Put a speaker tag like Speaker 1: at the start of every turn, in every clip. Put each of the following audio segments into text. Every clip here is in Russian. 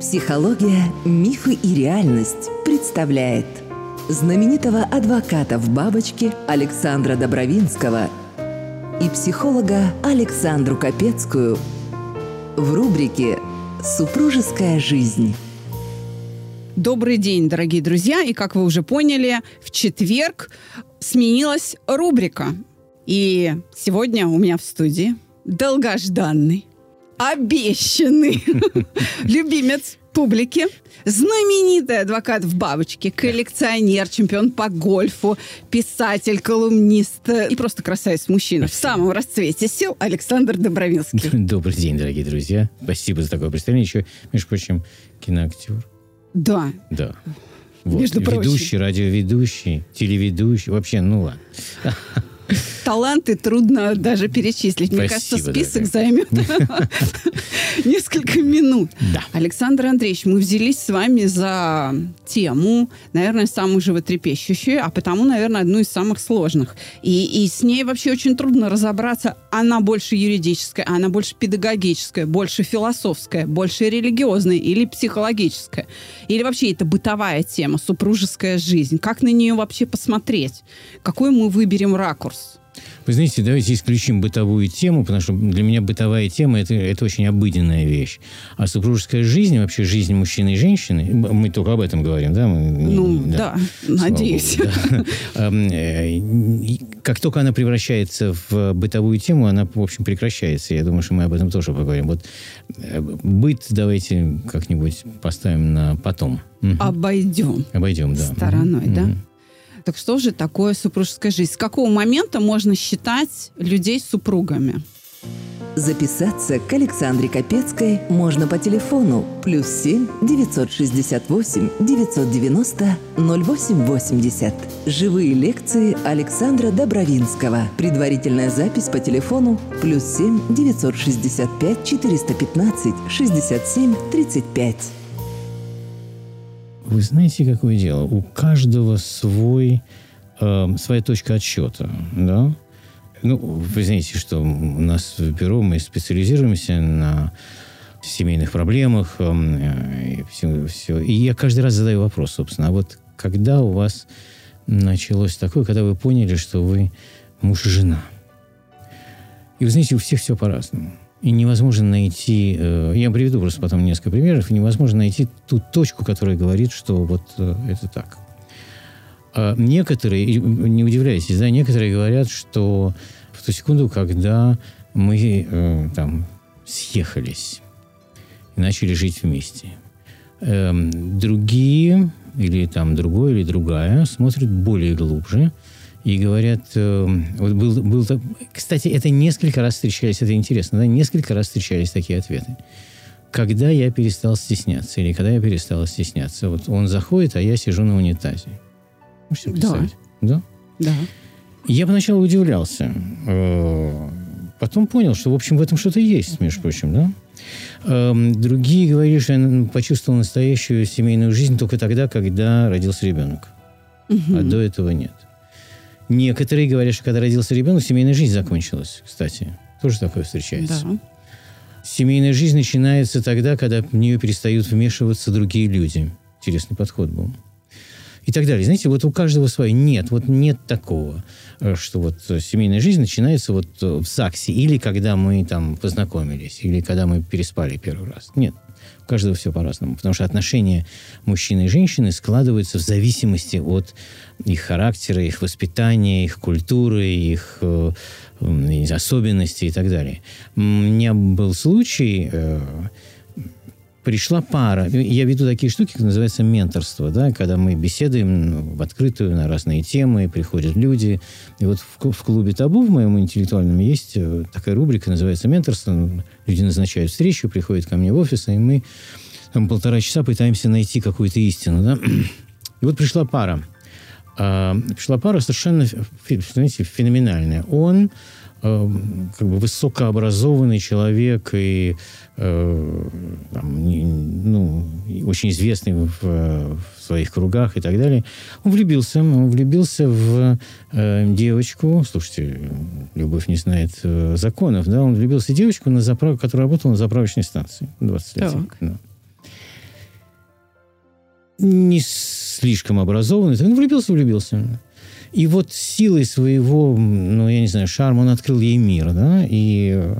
Speaker 1: Психология, мифы и реальность представляет знаменитого адвоката в бабочке Александра Добровинского и психолога Александру Капецкую в рубрике «Супружеская жизнь».
Speaker 2: Добрый день, дорогие друзья. И как вы уже поняли, в четверг сменилась рубрика. И сегодня у меня в студии долгожданный, обещанный любимец публики, знаменитый адвокат в бабочке, коллекционер, чемпион по гольфу, писатель, колумнист и просто красавец-мужчина в самом расцвете сил Александр Добровинский.
Speaker 3: Добрый день, дорогие друзья. Спасибо за такое представление. Еще, между прочим, киноактер.
Speaker 2: Да.
Speaker 3: Да. Вот.
Speaker 2: Между прочим.
Speaker 3: Ведущий, радиоведущий, телеведущий. Вообще, ну ладно.
Speaker 2: Таланты трудно даже перечислить. Мне
Speaker 3: Спасибо,
Speaker 2: кажется, список
Speaker 3: дорогая.
Speaker 2: займет несколько минут.
Speaker 3: Да.
Speaker 2: Александр Андреевич, мы взялись с вами за тему, наверное, самую животрепещущую, а потому, наверное, одну из самых сложных. И, и с ней вообще очень трудно разобраться. Она больше юридическая, она больше педагогическая, больше философская, больше религиозная или психологическая. Или вообще это бытовая тема, супружеская жизнь. Как на нее вообще посмотреть? Какой мы выберем ракурс?
Speaker 3: Вы знаете, давайте исключим бытовую тему, потому что для меня бытовая тема это, это очень обыденная вещь. А супружеская жизнь, вообще жизнь мужчины и женщины, мы только об этом говорим, да? Мы-
Speaker 2: Ну, да,
Speaker 3: слава
Speaker 2: надеюсь.
Speaker 3: богу, да. Э, Как только она превращается в бытовую тему, она, в общем, прекращается. Я думаю, что мы об этом тоже поговорим. Вот э, быт давайте как-нибудь поставим на потом.
Speaker 2: Обойдем.
Speaker 3: Обойдем, да.
Speaker 2: стороной, да? Так что же такое супружеская жизнь? С какого момента можно считать людей супругами?
Speaker 1: Записаться к Александре Капецкой можно по телефону плюс 7 968 990 0880. Живые лекции Александра Добровинского. Предварительная запись по телефону плюс 7 965 415 67 35.
Speaker 3: Вы знаете, какое дело? У каждого свой, э, своя точка отсчета, да? Ну, вы знаете, что у нас в бюро мы специализируемся на семейных проблемах эм, э, и все, все. И я каждый раз задаю вопрос, собственно, а вот когда у вас началось такое, когда вы поняли, что вы муж и жена? И вы знаете, у всех все по-разному. И невозможно найти... э, я приведу просто потом несколько примеров. И невозможно найти ту точку, которая говорит, что вот э, это так. А некоторые, не удивляйтесь, да, некоторые говорят, что в ту секунду, когда мы э, там съехались и начали жить вместе, эм, другие или там другой или другая смотрят более глубже и говорят, э, вот был, был, кстати, это несколько раз встречались, это интересно, да, несколько раз встречались такие ответы. Когда я перестал стесняться или когда я перестала стесняться, вот он заходит, а я сижу на унитазе. Можете
Speaker 2: Да.
Speaker 3: представить? Да.
Speaker 2: Да.
Speaker 3: Я поначалу удивлялся. Э, Потом понял, что, в общем, в этом что-то есть, между прочим, да? Эм, Другие говорили, что я н- почувствовал настоящую семейную жизнь только тогда, когда родился ребенок. А до этого нет. Некоторые говорят, что когда родился ребенок, семейная жизнь закончилась, кстати. Тоже такое встречается.
Speaker 2: Да.
Speaker 3: Семейная жизнь начинается тогда, когда в нее перестают вмешиваться другие люди. Интересный подход был. И так далее. Знаете, вот у каждого свое. Нет, вот нет такого, э, что вот семейная жизнь начинается вот э, в ЗАГСе, или когда мы там познакомились, или когда мы переспали первый раз. Нет. Каждого все по-разному. Потому что отношения мужчины и женщины складываются в зависимости от их характера, их воспитания, их культуры, их э, особенностей и так далее. У меня был случай, э, пришла пара. Я веду такие штуки, как называется менторство, да, когда мы беседуем ну, в открытую на разные темы, приходят люди. И вот в, в клубе «Табу» в моем интеллектуальном есть э, такая рубрика, называется менторство. Люди назначают встречу, приходят ко мне в офис, и мы там полтора часа пытаемся найти какую-то истину, да. И вот пришла пара. А, пришла пара совершенно, знаете, феноменальная. Он как бы высокообразованный человек и э, там, не- ну, очень известный в, в своих кругах и так далее. Он влюбился, он влюбился в э, девочку. Слушайте, любовь не знает э, законов, да? Он влюбился в девочку, на заправ... которая работала на заправочной станции 20 лет.
Speaker 2: Так.
Speaker 3: Да. не слишком образованный, он влюбился, влюбился. И вот силой своего, ну, я не знаю, шарма он открыл ей мир, да, и э,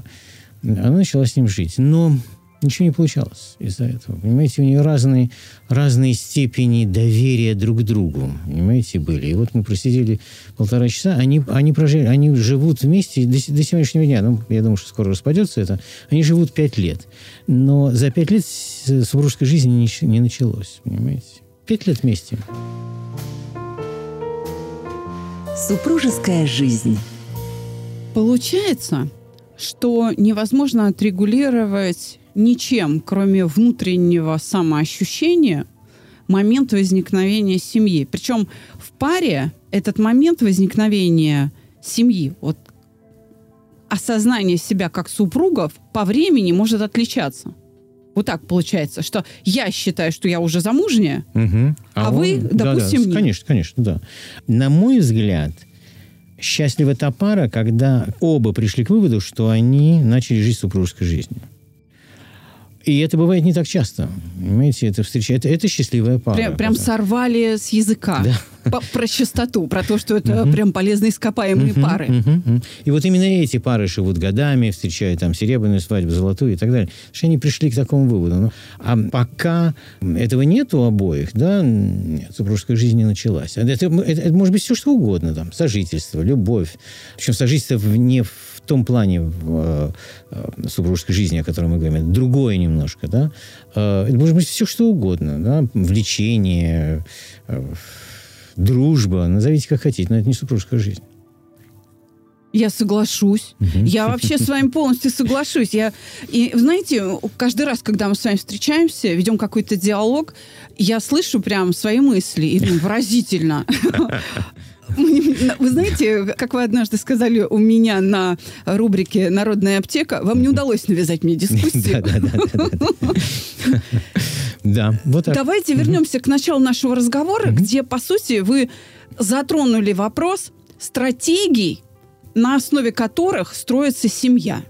Speaker 3: она начала с ним жить. Но ничего не получалось из-за этого. Понимаете, у нее разные, разные степени доверия друг к другу, понимаете, были. И вот мы просидели полтора часа, они, они, прожили, они живут вместе до, до сегодняшнего дня, ну, я думаю, что скоро распадется это, они живут пять лет. Но за пять лет супружеской жизни не, не началось, понимаете. Пять лет вместе.
Speaker 1: Супружеская жизнь.
Speaker 2: Получается, что невозможно отрегулировать ничем, кроме внутреннего самоощущения, момент возникновения семьи. Причем в паре этот момент возникновения семьи, вот осознание себя как супругов по времени может отличаться. Вот так получается, что я считаю, что я уже замужняя,
Speaker 3: угу.
Speaker 2: а, а вы, он, допустим,
Speaker 3: да, да, Конечно, конечно, да. На мой взгляд, счастлива та пара, когда оба пришли к выводу, что они начали жить супружеской жизнью. И это бывает не так часто. Понимаете, это встреча. Это, это счастливая пара.
Speaker 2: Прям, прям сорвали с языка. Да. По, про чистоту, про то, что это uh-huh. прям полезные ископаемые uh-huh, пары.
Speaker 3: Uh-huh, uh-huh. И вот именно эти пары живут годами, встречают там серебряную свадьбу, золотую и так далее. Потому что они пришли к такому выводу. Ну, а пока этого нет у обоих, да, нет, супружеская жизнь не началась. Это, это, это, это может быть все что угодно. Там, сожительство, любовь. Причем сожительство не в в том плане в э, супружеской жизни, о которой мы говорим, это другое немножко, да. Э, это может быть все что угодно, да, влечение, э, дружба, назовите как хотите, но это не супружеская жизнь.
Speaker 2: Я соглашусь. Угу. Я вообще с вами полностью соглашусь. Я, и знаете, каждый раз, когда мы с вами встречаемся, ведем какой-то диалог, я слышу прям свои мысли и думаю, выразительно. Вы знаете, как вы однажды сказали у меня на рубрике «Народная аптека», вам не удалось навязать мне дискуссию.
Speaker 3: Да, вот так.
Speaker 2: Давайте вернемся к началу нашего разговора, где, по сути, вы затронули вопрос стратегий, на основе которых строится семья.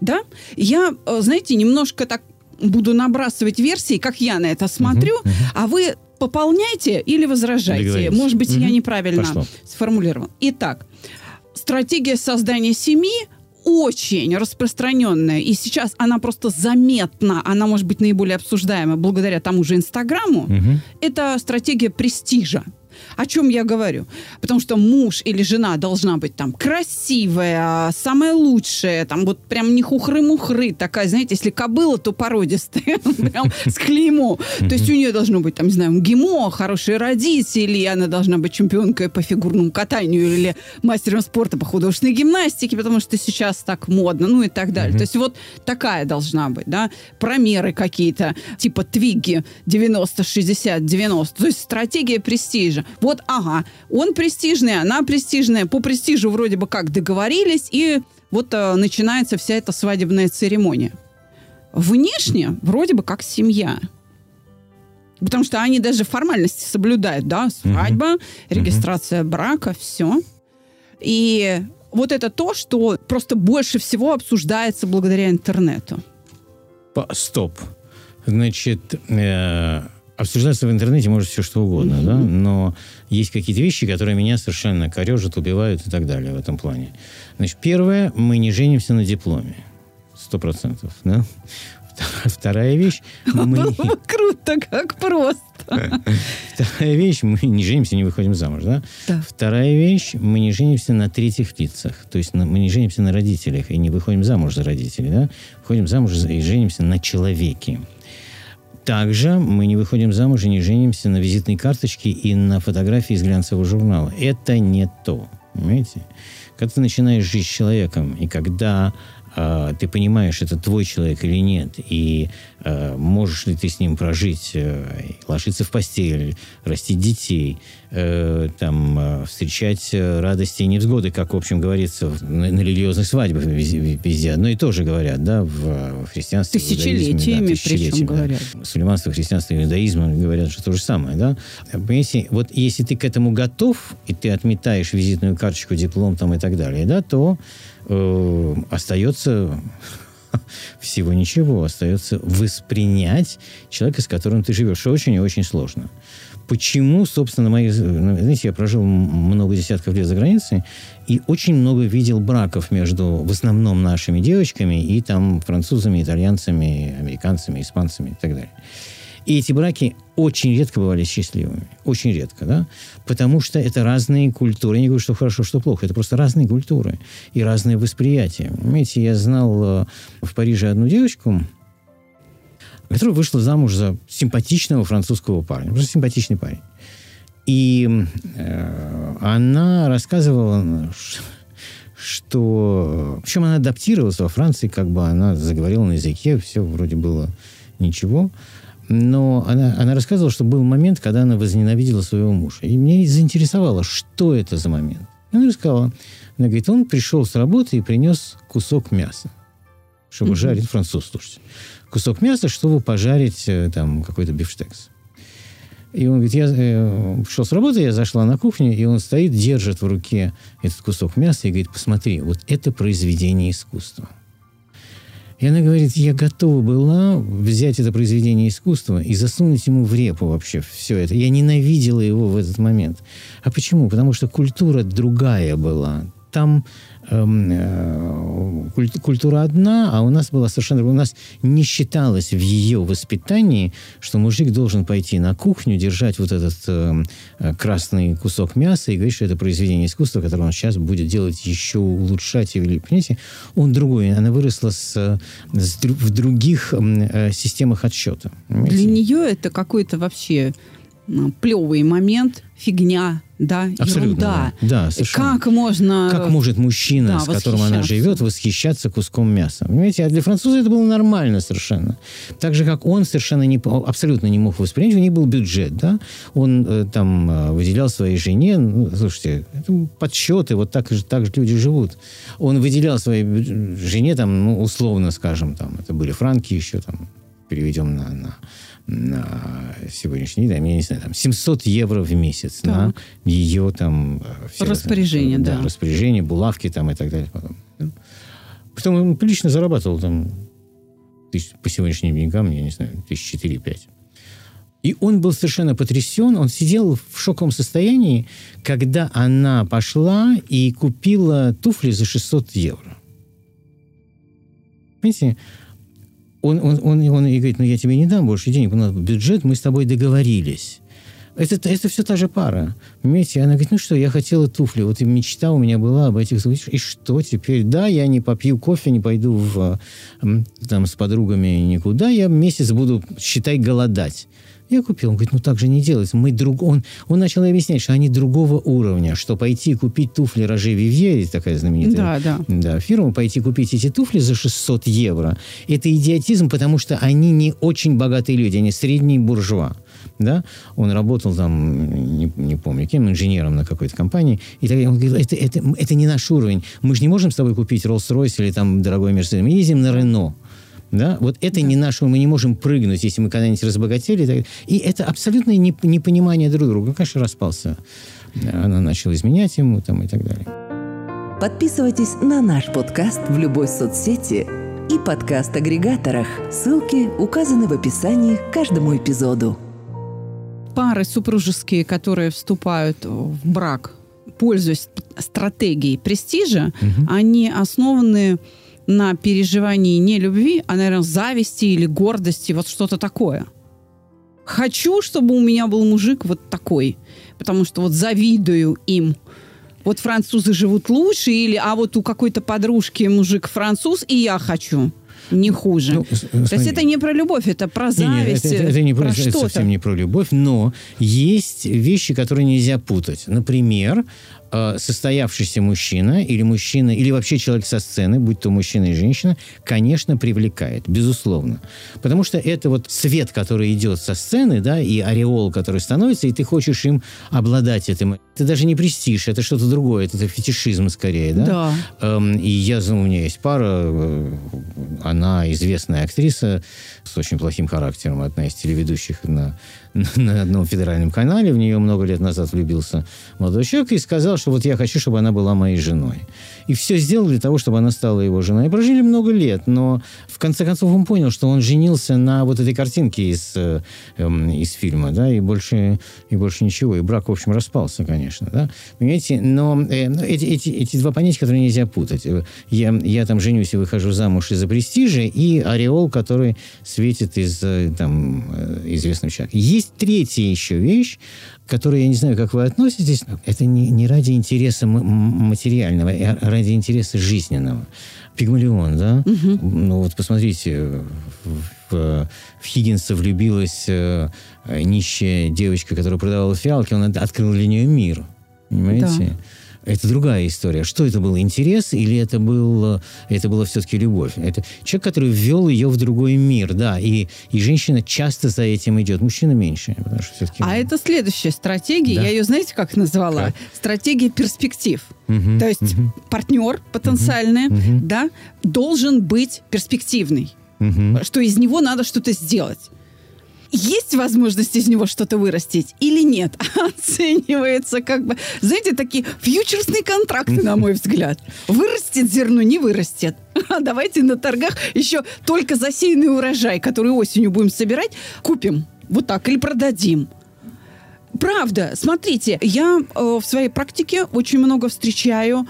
Speaker 2: Да? Я, э, знаете, немножко так буду набрасывать версии, как я на это смотрю, а вы пополняйте или возражайте. Может быть, угу. я неправильно Пошло. сформулировал. Итак, стратегия создания семьи очень распространенная, и сейчас она просто заметна, она может быть наиболее обсуждаема благодаря тому же Инстаграму, угу. это стратегия престижа. О чем я говорю? Потому что муж или жена должна быть там красивая, самая лучшая, там вот прям не хухры-мухры такая, знаете, если кобыла, то породистая, прям с клеймо. То есть у нее должно быть, там, не знаю, ГИМО, хорошие родители, она должна быть чемпионкой по фигурному катанию или мастером спорта по художественной гимнастике, потому что сейчас так модно, ну и так далее. То есть вот такая должна быть, да, промеры какие-то, типа твиги 90, 60, 90. То есть стратегия престижа. Вот, ага, он престижный, она престижная, по престижу вроде бы как договорились, и вот э, начинается вся эта свадебная церемония. Внешне вроде бы как семья. Потому что они даже формальности соблюдают, да, свадьба, угу. регистрация угу. брака, все. И вот это то, что просто больше всего обсуждается благодаря интернету.
Speaker 3: Стоп. Значит, э, обсуждаться в интернете может все что угодно, mm-hmm. да, но есть какие-то вещи, которые меня совершенно корежат, убивают и так далее в этом плане. Значит, первое, мы не женимся на дипломе. Сто процентов, да? Вторая вещь... Мы...
Speaker 2: Круто, как просто.
Speaker 3: Вторая вещь, мы не женимся, не выходим замуж, да? да? Вторая вещь, мы не женимся на третьих лицах. То есть мы не женимся на родителях и не выходим замуж за родителей, да? Выходим замуж и женимся на человеке. Также мы не выходим замуж и не женимся на визитной карточке и на фотографии из глянцевого журнала. Это не то. Понимаете? Когда ты начинаешь жить с человеком, и когда э, ты понимаешь, это твой человек или нет, и э, можешь ли ты с ним прожить, э, ложиться в постель, растить детей, э, там, э, встречать э, радости и невзгоды, как, в общем, говорится на, на религиозных свадьбах везде, везде одно и то же говорят, да, в, в христианстве,
Speaker 2: тысячелетиями,
Speaker 3: да,
Speaker 2: тысячелетиями причем да. говорят.
Speaker 3: Мусульманство, христианство, иудаизм говорят, что то же самое, да. Понимаете, вот если ты к этому готов, и ты отметаешь визитную карточку, диплом там и так далее, да, то э, остается всего ничего. Остается воспринять человека, с которым ты живешь, очень и очень сложно. Почему, собственно, мои... ну, Знаете, я прожил много десятков лет за границей и очень много видел браков между, в основном, нашими девочками и там французами, итальянцами, американцами, испанцами и так далее. И эти браки очень редко бывали счастливыми. Очень редко, да? Потому что это разные культуры. Я не говорю, что хорошо, что плохо. Это просто разные культуры и разные восприятия. Понимаете, я знал э, в Париже одну девочку, которая вышла замуж за симпатичного французского парня. Просто симпатичный парень. И э, она рассказывала, что... Причем она адаптировалась во Франции, как бы она заговорила на языке, все вроде было ничего. Но она, она рассказывала, что был момент, когда она возненавидела своего мужа. И меня заинтересовало, что это за момент. Она рассказала. Она говорит, он пришел с работы и принес кусок мяса, чтобы mm-hmm. жарить француз, слушайте кусок мяса, чтобы пожарить э, там какой-то бифштекс. И он говорит, я э, пришел с работы, я зашла на кухню, и он стоит, держит в руке этот кусок мяса и говорит, посмотри, вот это произведение искусства. И она говорит, я готова была взять это произведение искусства и засунуть ему в репу вообще все это. Я ненавидела его в этот момент. А почему? Потому что культура другая была. Там Эм, э, культура одна, а у нас была совершенно... У нас не считалось в ее воспитании, что мужик должен пойти на кухню, держать вот этот эм, э, красный кусок мяса и говорить, что это произведение искусства, которое он сейчас будет делать еще улучшать. Или, понимаете, он другой. Она выросла с, с, в других э, системах отсчета.
Speaker 2: Понимаете? Для нее это какой-то вообще плевый момент, фигня, да,
Speaker 3: Абсолютно,
Speaker 2: ерунда.
Speaker 3: Да, совершенно.
Speaker 2: Как можно...
Speaker 3: Как может мужчина, да, с которым она живет, восхищаться куском мяса? Понимаете, а для француза это было нормально совершенно. Так же, как он совершенно не, абсолютно не мог воспринять, у них был бюджет, да? Он э, там э, выделял своей жене, ну, слушайте, это подсчеты, вот так же, так же люди живут. Он выделял своей жене, там, ну, условно скажем, там, это были франки еще, там, переведем на, на на сегодняшний день, я не знаю, там 700 евро в месяц так. на ее там...
Speaker 2: Э, все распоряжение, там, да.
Speaker 3: да. Распоряжение, булавки там и так далее. Потом. Потом он прилично зарабатывал там тысяч, по сегодняшним деньгам, я не знаю, тысяч четыре-пять. И он был совершенно потрясен, он сидел в шоковом состоянии, когда она пошла и купила туфли за 600 евро. Понимаете, он, он, он, он и говорит, ну я тебе не дам больше денег, у нас бюджет, мы с тобой договорились. Это, это все та же пара. Понимаете? Она говорит, ну что, я хотела туфли. Вот и мечта у меня была об этих. И что теперь? Да, я не попью кофе, не пойду в, там, с подругами никуда. Я месяц буду, считай, голодать. Я купил. Он говорит, ну так же не делается. Мы друг... он, он начал объяснять, что они другого уровня, что пойти купить туфли Роже Вивье, такая знаменитая
Speaker 2: да, да.
Speaker 3: Да, фирма, пойти купить эти туфли за 600 евро, это идиотизм, потому что они не очень богатые люди, они средние буржуа. Да? Он работал там, не, не помню кем, инженером на какой-то компании. И так, он говорит, это, это, это не наш уровень. Мы же не можем с тобой купить Rolls-Royce или там дорогой Mercedes. Мы ездим на Рено. Да? Вот это да. не наше, мы не можем прыгнуть, если мы когда-нибудь разбогатели. И это абсолютное непонимание друг друга. Конечно, распался. Она начала изменять ему там, и так далее.
Speaker 1: Подписывайтесь на наш подкаст в любой соцсети и подкаст-агрегаторах. Ссылки указаны в описании к каждому эпизоду.
Speaker 2: Пары супружеские, которые вступают в брак, пользуясь стратегией престижа, угу. они основаны на переживании не любви, а, наверное, зависти или гордости, вот что-то такое. Хочу, чтобы у меня был мужик вот такой, потому что вот завидую им. Вот французы живут лучше, или а вот у какой-то подружки мужик француз, и я хочу не хуже. Ну, То есть это не про любовь, это про зависть.
Speaker 3: Не, не, это, это, не про, про это совсем не про любовь, но есть вещи, которые нельзя путать. Например, Э, состоявшийся мужчина или мужчина, или вообще человек со сцены, будь то мужчина и женщина, конечно, привлекает, безусловно. Потому что это вот свет, который идет со сцены, да, и ореол, который становится, и ты хочешь им обладать этим. Это даже не престиж, это что-то другое, это фетишизм скорее, да?
Speaker 2: Да.
Speaker 3: Эм, и я, ну, у меня есть пара, э, она известная актриса с очень плохим характером, одна из телеведущих на, на одном федеральном канале. В нее много лет назад влюбился молодой человек и сказал, что вот я хочу, чтобы она была моей женой. И все сделал для того, чтобы она стала его женой. И прожили много лет, но в конце концов он понял, что он женился на вот этой картинке из, э, эм, из фильма, да, и больше, и больше ничего. И брак, в общем, распался, конечно, да. Понимаете, но э, эти, эти, эти два понятия, которые нельзя путать. Я, я там женюсь и выхожу замуж из-за престижа, и ореол, который светит из э, там, э, известного человека. Есть третья еще вещь, которой я не знаю, как вы относитесь. Это не, не ради интереса материального, а ради интереса жизненного. Пигмалион, да? Угу. Ну вот посмотрите, в, в Хиггинса влюбилась э, нищая девочка, которая продавала фиалки, он открыл для нее мир. Понимаете? Да это другая история. Что это был интерес или это, был, это была все-таки любовь? Это человек, который ввел ее в другой мир, да, и, и женщина часто за этим идет, мужчина меньше.
Speaker 2: что а это следующая стратегия, да? я ее, знаете, как назвала? Как? Стратегия перспектив. Угу, То есть угу. партнер потенциальный, угу, да, должен быть перспективный, угу. что из него надо что-то сделать есть возможность из него что-то вырастить или нет, оценивается как бы, знаете, такие фьючерсные контракты, на мой взгляд. Вырастет зерно, не вырастет. А давайте на торгах еще только засеянный урожай, который осенью будем собирать, купим. Вот так, или продадим. Правда, смотрите, я э, в своей практике очень много встречаю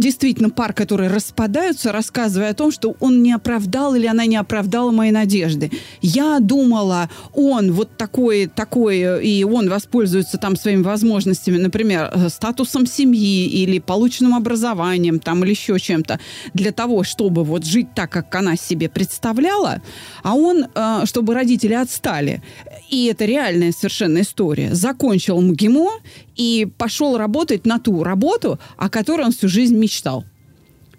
Speaker 2: действительно пар, которые распадаются, рассказывая о том, что он не оправдал или она не оправдала мои надежды. Я думала, он вот такой, такой, и он воспользуется там своими возможностями, например, э, статусом семьи или полученным образованием там или еще чем-то, для того, чтобы вот жить так, как она себе представляла, а он, э, чтобы родители отстали. И это реальная совершенно история. Закончил МГИМО и пошел работать на ту работу, о которой он всю жизнь мечтал.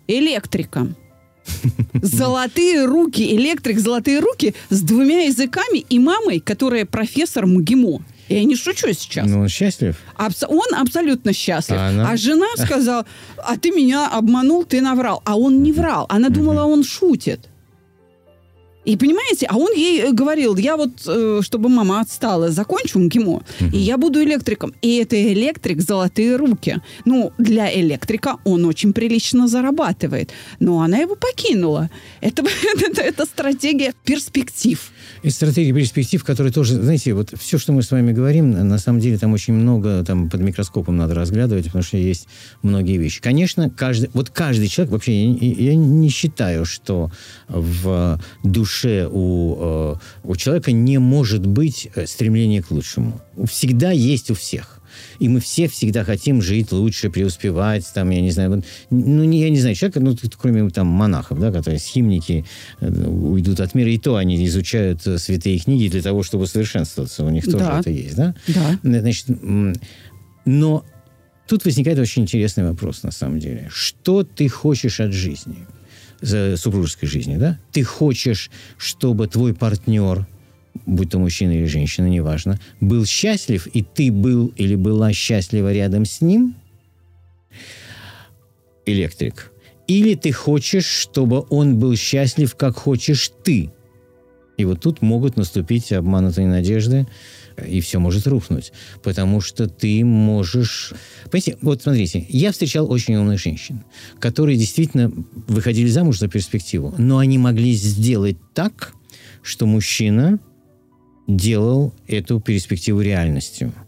Speaker 2: Электриком. Золотые руки, электрик, золотые руки с двумя языками и мамой, которая профессор МГИМО. Я не шучу сейчас.
Speaker 3: Ну, он счастлив?
Speaker 2: Абс- он абсолютно счастлив. А, она... а жена сказала, а ты меня обманул, ты наврал. А он не врал. Она думала, он шутит. И понимаете, а он ей э, говорил, я вот, э, чтобы мама отстала, закончу МГИМО, угу. и я буду электриком. И это электрик «Золотые руки». Ну, для электрика он очень прилично зарабатывает. Но она его покинула. Это, это, это стратегия перспектив.
Speaker 3: И стратегия перспектив, которая тоже, знаете, вот все, что мы с вами говорим, на самом деле там очень много, там под микроскопом надо разглядывать, потому что есть многие вещи. Конечно, каждый, вот каждый человек, вообще, я, я не считаю, что в душе у, э, у человека не может быть э, стремления к лучшему. Всегда есть у всех. И мы все всегда хотим жить лучше, преуспевать, там, я не знаю, ну, не, я не знаю, человек, ну, кроме там монахов, да, которые схимники э, уйдут от мира, и то они изучают святые книги для того, чтобы совершенствоваться. У них тоже да. это есть, да?
Speaker 2: Да.
Speaker 3: Значит, но тут возникает очень интересный вопрос, на самом деле. Что ты хочешь от жизни? супружеской жизни, да? Ты хочешь, чтобы твой партнер, будь то мужчина или женщина, неважно, был счастлив, и ты был или была счастлива рядом с ним, электрик. Или ты хочешь, чтобы он был счастлив, как хочешь ты. И вот тут могут наступить обманутые надежды, и все может рухнуть. Потому что ты можешь... Понимаете, вот смотрите, я встречал очень умных женщин, которые действительно выходили замуж за перспективу, но они могли сделать так, что мужчина делал эту перспективу реальностью –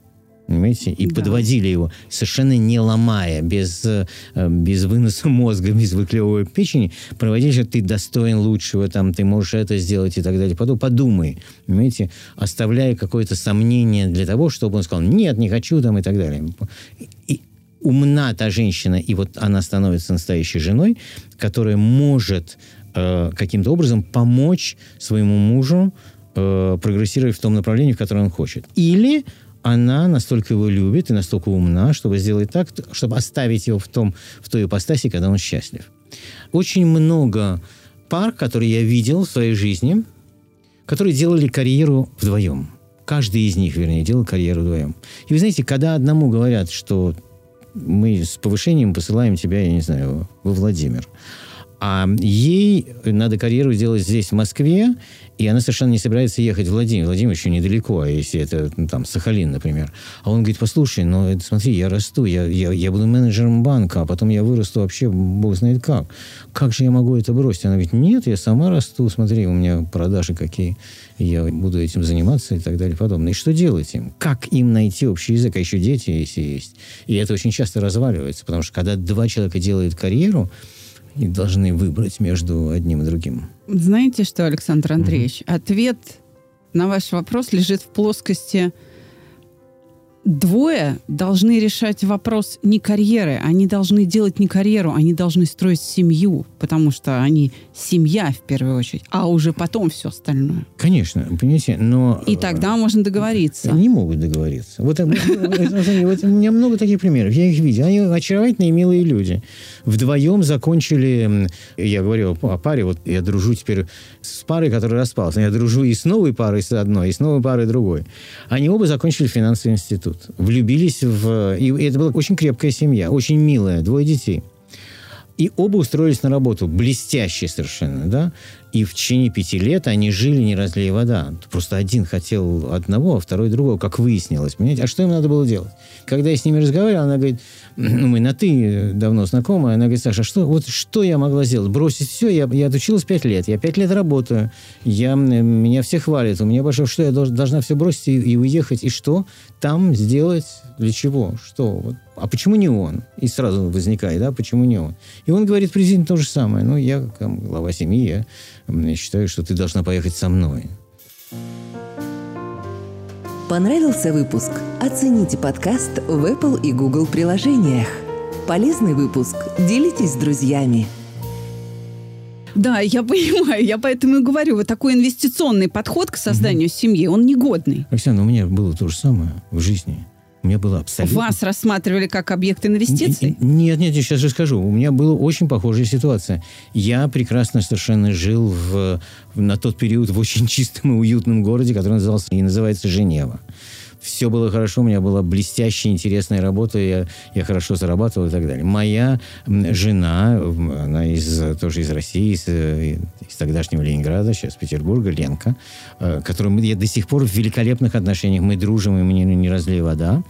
Speaker 3: понимаете, и да. подводили его, совершенно не ломая, без, э, без выноса мозга, без выклевывания печени, проводили, что ты достоин лучшего, там, ты можешь это сделать и так далее. Потом подумай, понимаете, оставляя какое-то сомнение для того, чтобы он сказал, нет, не хочу, там, и так далее. И умна та женщина, и вот она становится настоящей женой, которая может э, каким-то образом помочь своему мужу э, прогрессировать в том направлении, в котором он хочет. Или она настолько его любит и настолько умна, чтобы сделать так, чтобы оставить его в, том, в той ипостаси, когда он счастлив. Очень много пар, которые я видел в своей жизни, которые делали карьеру вдвоем. Каждый из них, вернее, делал карьеру вдвоем. И вы знаете, когда одному говорят, что мы с повышением посылаем тебя, я не знаю, во Владимир, А ей надо карьеру делать здесь, в Москве, и она совершенно не собирается ехать в Владимир. Владимир еще недалеко, а если это ну, там Сахалин, например. А он говорит, послушай, ну смотри, я расту, я, я, я буду менеджером банка, а потом я вырасту вообще, бог знает как. Как же я могу это бросить? Она говорит, нет, я сама расту, смотри, у меня продажи какие, я буду этим заниматься и так далее и подобное. И что делать им? Как им найти общий язык? А еще дети, если есть. И это очень часто разваливается, потому что когда два человека делают карьеру, и должны выбрать между одним и другим.
Speaker 2: Знаете что, Александр Андреевич, угу. ответ на ваш вопрос лежит в плоскости двое должны решать вопрос не карьеры, они должны делать не карьеру, они должны строить семью, потому что они семья в первую очередь, а уже потом все остальное.
Speaker 3: Конечно, понимаете, но...
Speaker 2: И тогда можно договориться.
Speaker 3: Не могут договориться. Вот, вот у меня много таких примеров, я их видел. Они очаровательные, милые люди. Вдвоем закончили, я говорю о паре, вот я дружу теперь с парой, которая распалась. Я дружу и с новой парой с одной, и с новой парой другой. Они оба закончили финансовый институт влюбились в... И это была очень крепкая семья, очень милая, двое детей. И оба устроились на работу, блестящие совершенно, да. И в течение пяти лет они жили не разлей вода. Просто один хотел одного, а второй другого, как выяснилось. Понимаете? А что им надо было делать? Когда я с ними разговаривал, она говорит, ну, мы на «ты» давно знакомы, она говорит, Саша, что, вот что я могла сделать? Бросить все? Я, я отучилась пять лет, я пять лет работаю, я, меня все хвалят, у меня большое, что я должна, должна все бросить и, и уехать, и что? Там сделать для чего? Что? Вот. А почему не он? И сразу возникает, да, почему не он? И он говорит президент то же самое. Ну, я, как глава семьи, я, я считаю, что ты должна поехать со мной.
Speaker 1: Понравился выпуск? Оцените подкаст в Apple и Google приложениях. Полезный выпуск? Делитесь с друзьями.
Speaker 2: Да, я понимаю, я поэтому и говорю, вот такой инвестиционный подход к созданию угу. семьи, он негодный.
Speaker 3: Оксана, у меня было то же самое в жизни. У меня было абсолютно...
Speaker 2: Вас рассматривали как объект инвестиций?
Speaker 3: Нет, нет, я сейчас же скажу. У меня была очень похожая ситуация. Я прекрасно совершенно жил в, на тот период в очень чистом и уютном городе, который назывался и называется Женева все было хорошо, у меня была блестящая, интересная работа, я, я хорошо зарабатывал и так далее. Моя жена, она из, тоже из России, из, из тогдашнего Ленинграда, сейчас Петербурга, Ленка, э, которую я до сих пор в великолепных отношениях, мы дружим, и мне не разлей вода.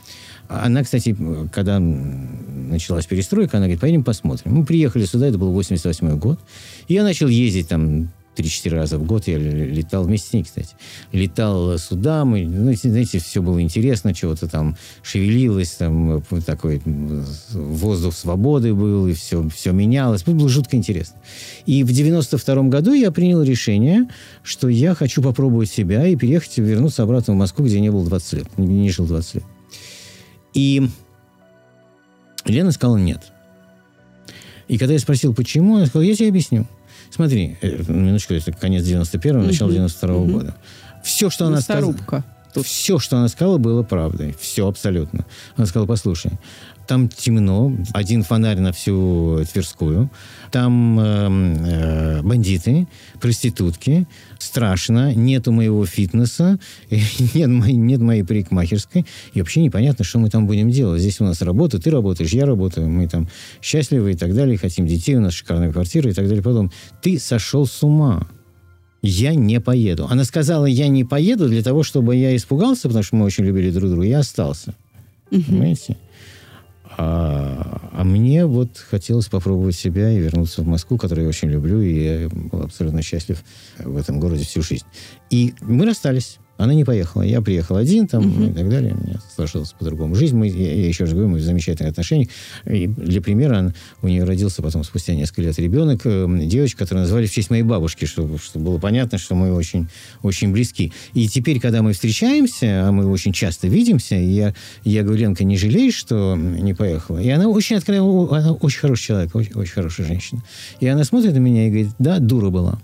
Speaker 3: Она, кстати, когда началась перестройка, она говорит, поедем посмотрим. Мы приехали сюда, это был 88 год. И я начал ездить там 3-4 раза в год я летал вместе с ней, кстати. Летал сюда, мы, ну, знаете, все было интересно, чего-то там шевелилось, там такой воздух свободы был, и все, все менялось. Было жутко интересно. И в 92 году я принял решение, что я хочу попробовать себя и переехать, вернуться обратно в Москву, где не был 20 лет, не жил 20 лет. И Лена сказала нет. И когда я спросил, почему, она сказала, я тебе объясню. Смотри, э, минуточку, это конец 91-го, начало 92-го угу. года. Все, что она сказала... Все, что она сказала, было правдой. Все абсолютно. Она сказала, послушай, там темно, один фонарь на всю Тверскую, там э, э, бандиты, проститутки, страшно, нету моего фитнеса, нет, моей, нет моей парикмахерской, и вообще непонятно, что мы там будем делать. Здесь у нас работа, ты работаешь, я работаю, мы там счастливы и так далее, хотим детей, у нас шикарная квартира и так далее. Потом, ты сошел с ума. Я не поеду. Она сказала, я не поеду для того, чтобы я испугался, потому что мы очень любили друг друга, я остался. Угу. Понимаете? А, а мне вот хотелось попробовать себя и вернуться в Москву, которую я очень люблю, и я был абсолютно счастлив в этом городе всю жизнь. И мы расстались. Она не поехала. Я приехал один там угу. и так далее. У меня сложилась по-другому жизнь. Мы, я, я еще раз говорю, мы в замечательных отношениях. И для примера, он, у нее родился потом спустя несколько лет ребенок, э, девочка, которую назвали в честь моей бабушки, чтобы, чтобы было понятно, что мы очень, очень близки. И теперь, когда мы встречаемся, а мы очень часто видимся, я, я говорю, Ленка, не жалеешь, что не поехала? И она очень откровенно, она очень хороший человек, очень, очень хорошая женщина. И она смотрит на меня и говорит, да, дура была.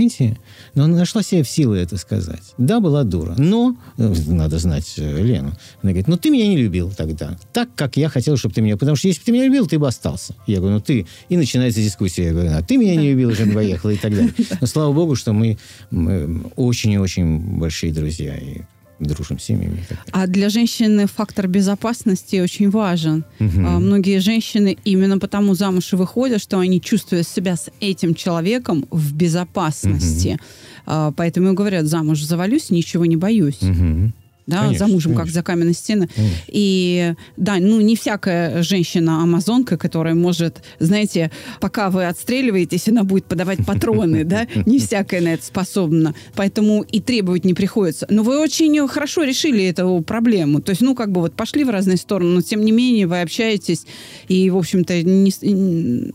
Speaker 3: Видите? Но она нашла себе в силы это сказать. Да, была дура. Но, э, надо знать э, Лену, она говорит, ну ты меня не любил тогда. Так, как я хотел, чтобы ты меня... Потому что если бы ты меня любил, ты бы остался. Я говорю, ну ты... И начинается дискуссия. Я говорю, а ты меня не любил, уже поехала и так далее. Но слава богу, что мы, мы очень и очень большие друзья. И дружим с семьями.
Speaker 2: А для женщины фактор безопасности очень важен. Угу. Многие женщины именно потому замуж и выходят, что они чувствуют себя с этим человеком в безопасности. Угу. Поэтому и говорят, замуж завалюсь, ничего не боюсь. Угу да, конечно, за мужем, конечно. как за каменной стены. Конечно. И да, ну не всякая женщина-амазонка, которая может, знаете, пока вы отстреливаетесь, она будет подавать патроны, да, не всякая на это способна. Поэтому и требовать не приходится. Но вы очень хорошо решили эту проблему. То есть, ну, как бы вот пошли в разные стороны, но тем не менее вы общаетесь. И, в общем-то, не,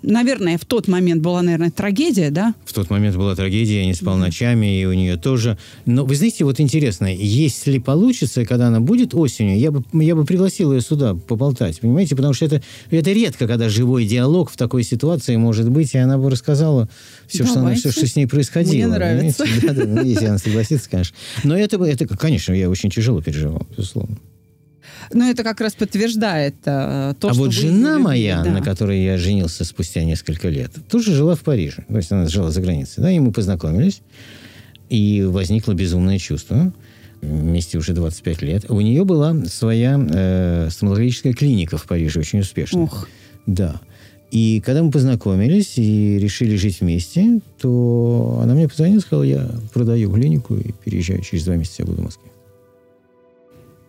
Speaker 2: наверное, в тот момент была, наверное, трагедия, да?
Speaker 3: В тот момент была трагедия, я не спал ночами, и у нее тоже. Но вы знаете, вот интересно, если получится получится, когда она будет осенью, я бы, я бы пригласил ее сюда поболтать, понимаете? Потому что это, это редко, когда живой диалог в такой ситуации может быть, и она бы рассказала все, что, она, все что с ней происходило. Мне
Speaker 2: нравится.
Speaker 3: Да, да, ну, если она согласится, конечно. Но это, это, конечно, я очень тяжело переживал, безусловно.
Speaker 2: Но это как раз подтверждает э, то,
Speaker 3: а
Speaker 2: что
Speaker 3: вот жена моя, да. на которой я женился спустя несколько лет, тоже жила в Париже. То есть она жила за границей. Да, и мы познакомились. И возникло безумное чувство вместе уже 25 лет. У нее была своя э, стоматологическая клиника в Париже, очень успешная.
Speaker 2: Ух.
Speaker 3: Да. И когда мы познакомились и решили жить вместе, то она мне позвонила и сказала, я продаю клинику и переезжаю через два месяца, я буду в Москве.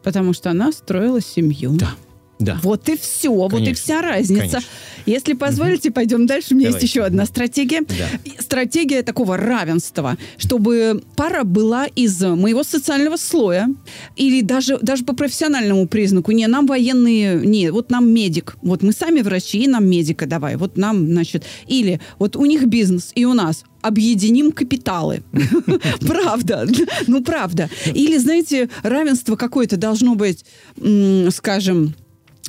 Speaker 2: Потому что она строила семью.
Speaker 3: Да. Да.
Speaker 2: Вот и все, Конечно. вот и вся разница. Конечно. Если позволите, угу. пойдем дальше. У меня Давайте. есть еще одна стратегия. Да. Стратегия такого равенства, чтобы пара была из моего социального слоя или даже, даже по профессиональному признаку. Не, нам военные, не, вот нам медик. Вот мы сами врачи, и нам медика давай. Вот нам, значит, или вот у них бизнес, и у нас объединим капиталы. Правда. Ну, правда. Или, знаете, равенство какое-то должно быть, скажем,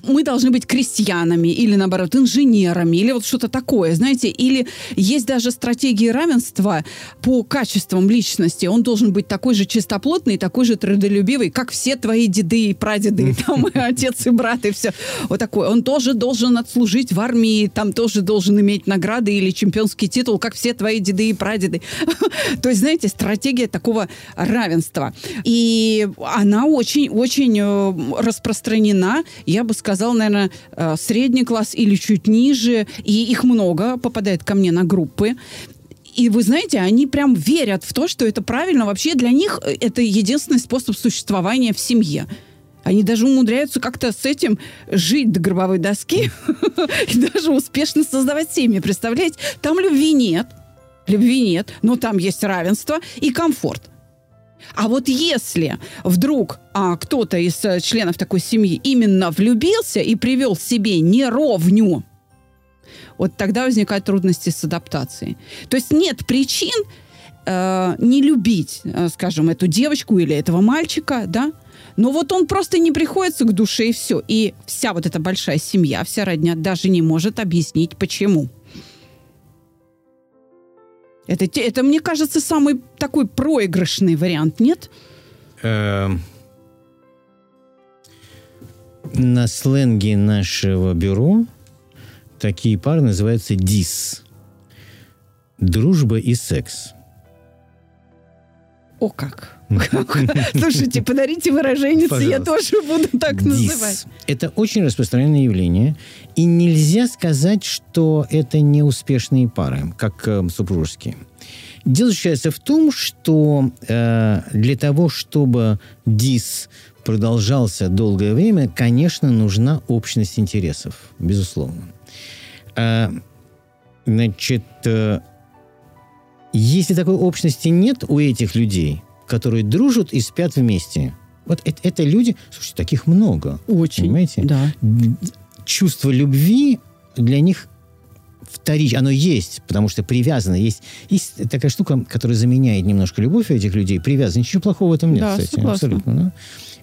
Speaker 2: мы должны быть крестьянами или, наоборот, инженерами, или вот что-то такое, знаете, или есть даже стратегии равенства по качествам личности. Он должен быть такой же чистоплотный, такой же трудолюбивый, как все твои деды и прадеды, там, и отец и брат, и все. Вот такой. Он тоже должен отслужить в армии, там тоже должен иметь награды или чемпионский титул, как все твои деды и прадеды. То есть, знаете, стратегия такого равенства. И она очень-очень э, распространена, я бы сказала, сказал, наверное, э, средний класс или чуть ниже, и их много попадает ко мне на группы. И вы знаете, они прям верят в то, что это правильно. Вообще для них э, это единственный способ существования в семье. Они даже умудряются как-то с этим жить до гробовой доски и даже успешно создавать семьи. Представляете? Там любви нет. Любви нет, но там есть равенство и комфорт. А вот если вдруг а, кто-то из а, членов такой семьи именно влюбился и привел себе неровню, вот тогда возникают трудности с адаптацией. То есть нет причин э, не любить, э, скажем, эту девочку или этого мальчика, да, но вот он просто не приходится к душе и все. И вся вот эта большая семья, вся родня даже не может объяснить, почему. Это, это, мне кажется, самый такой проигрышный вариант, нет?
Speaker 3: Эм, на сленге нашего бюро такие пары называются ДИС. Дружба и секс.
Speaker 2: О как! Слушайте, подарите выражение, я тоже буду так называть.
Speaker 3: Это очень распространенное явление, и нельзя сказать, что это неуспешные пары, как э, супружеские. Дело заключается в том, что э, для того, чтобы дис продолжался долгое время, конечно, нужна общность интересов, безусловно. Э, значит, э, если такой общности нет у этих людей, которые дружат и спят вместе, вот это, это люди, слушайте, таких много.
Speaker 2: Очень.
Speaker 3: Понимаете?
Speaker 2: Да.
Speaker 3: Чувство любви для них вторично, оно есть, потому что привязано. Есть, есть такая штука, которая заменяет немножко любовь у этих людей, привязанность. Ничего плохого в этом нет,
Speaker 2: да,
Speaker 3: кстати.
Speaker 2: Согласна.
Speaker 3: Абсолютно. Да?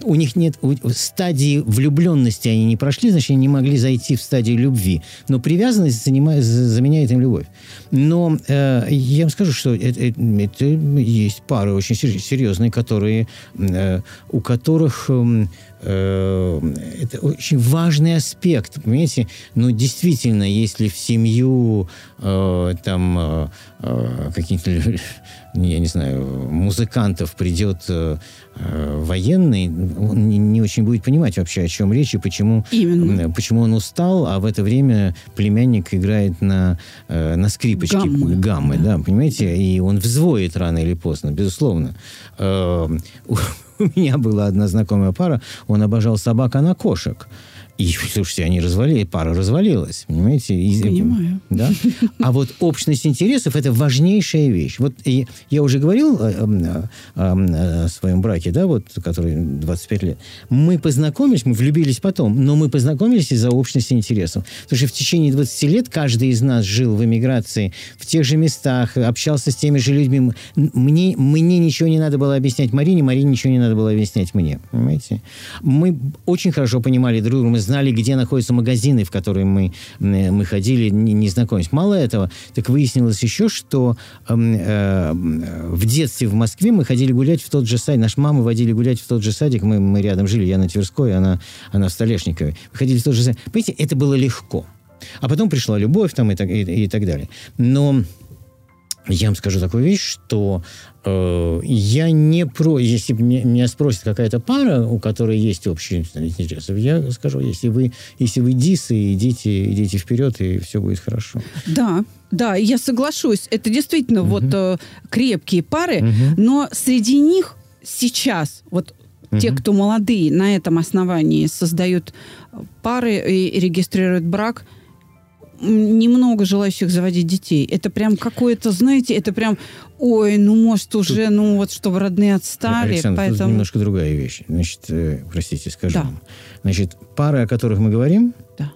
Speaker 3: у них нет у, стадии влюбленности они не прошли, значит, они не могли зайти в стадию любви. Но привязанность занимает, заменяет им любовь. Но э, я вам скажу, что это, это есть пары очень серьезные, которые, э, у которых э, это очень важный аспект, понимаете? Ну, действительно, если в семью э, там э, э какие-то я не знаю, музыкантов придет э, э, военный, он не, не очень будет понимать вообще, о чем речь и почему,
Speaker 2: Именно.
Speaker 3: почему он устал, а в это время племянник играет на, э, на скрипочке
Speaker 2: гаммы,
Speaker 3: гаммы да. да, понимаете, и он взвоет рано или поздно, безусловно. Э, у меня была одна знакомая пара, он обожал собак, а на кошек. И, слушайте, они развалили, пара развалилась, понимаете? И,
Speaker 2: Понимаю.
Speaker 3: Да? А вот общность интересов – это важнейшая вещь. Вот и, я уже говорил о, о, о, о своем браке, да, вот, который 25 лет. Мы познакомились, мы влюбились потом, но мы познакомились из-за общности интересов. Потому что в течение 20 лет каждый из нас жил в эмиграции, в тех же местах, общался с теми же людьми. Мне, мне ничего не надо было объяснять Марине, Марине ничего не надо было объяснять мне, понимаете? Мы очень хорошо понимали друг друга, мы знали, где находятся магазины, в которые мы, мы ходили, не, не знакомились. Мало этого, так выяснилось еще, что э, э, в детстве в Москве мы ходили гулять в тот же садик. Наши мамы водили гулять в тот же садик. Мы, мы рядом жили, я на Тверской, она, она в Столешниковой. Мы ходили в тот же садик. Понимаете, это было легко. А потом пришла любовь там и так, и, и так далее. Но я вам скажу такую вещь, что э, я не про... Если меня спросит какая-то пара, у которой есть общие интересы, я скажу, если вы, если вы дисы, идите, идите вперед, и все будет хорошо.
Speaker 2: Да, да, я соглашусь. Это действительно угу. вот э, крепкие пары, угу. но среди них сейчас вот угу. те, кто молодые, на этом основании создают пары и регистрируют брак – немного желающих заводить детей. Это прям какое-то, знаете, это прям, ой, ну, может, уже, Тут... ну, вот, чтобы родные отстали.
Speaker 3: Александр, поэтому... тут немножко другая вещь. Значит, э, простите, скажу да. вам. Значит, пары, о которых мы говорим,
Speaker 2: да.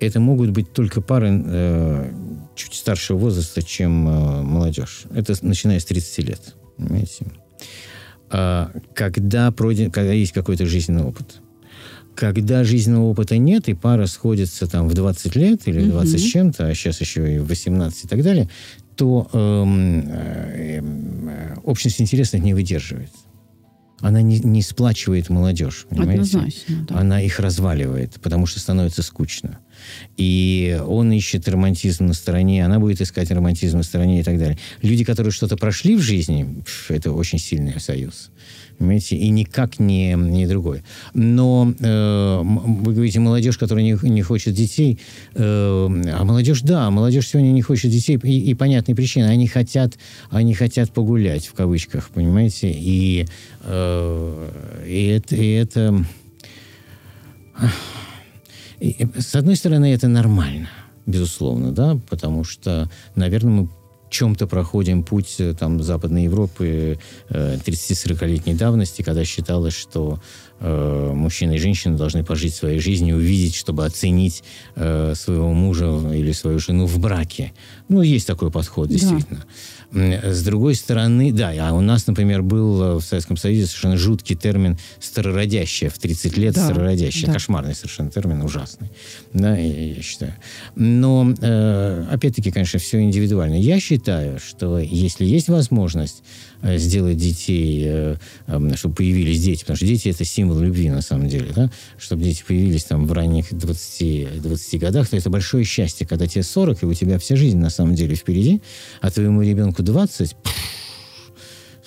Speaker 3: это могут быть только пары э, чуть старшего возраста, чем э, молодежь. Это начиная с 30 лет. Понимаете? А, когда, пройден, когда есть какой-то жизненный опыт когда жизненного опыта нет, и пара сходится там в 20 лет или в 20 mm-hmm. с чем-то, а сейчас еще и в 18 и так далее, то эм, э, э, общность интересных не выдерживает. Она не, не сплачивает молодежь, понимаете?
Speaker 2: Однозначно, да.
Speaker 3: Она их разваливает, потому что становится скучно. И он ищет романтизм на стороне, она будет искать романтизм на стороне и так далее. Люди, которые что-то прошли в жизни, это очень сильный союз понимаете, и никак не, не другой. Но э, вы говорите, молодежь, которая не, не хочет детей, э, а молодежь, да, молодежь сегодня не хочет детей, и, и понятные причины, они хотят, они хотят погулять, в кавычках, понимаете, и, э, и это... И это и, с одной стороны, это нормально, безусловно, да, потому что, наверное, мы чем-то проходим путь э, там, Западной Европы 30-40-летней э, давности, когда считалось, что э, мужчина и женщина должны пожить своей жизнью, увидеть, чтобы оценить э, своего мужа или свою жену в браке. Ну, есть такой подход, действительно. Да. С другой стороны, да, а у нас, например, был э, в Советском Союзе совершенно жуткий термин «старородящая» в 30 лет да, «старородящая». Да. Кошмарный совершенно термин, ужасный. Да, я, я считаю. Но, э, опять-таки, конечно, все индивидуально. Я считаю, что если есть возможность Э, сделать детей, э, чтобы появились дети, потому что дети это символ любви на самом деле, да? чтобы дети появились там в ранних 20, 20 годах, то это большое счастье, когда тебе 40, и у тебя вся жизнь на самом деле впереди, а твоему ребенку 20,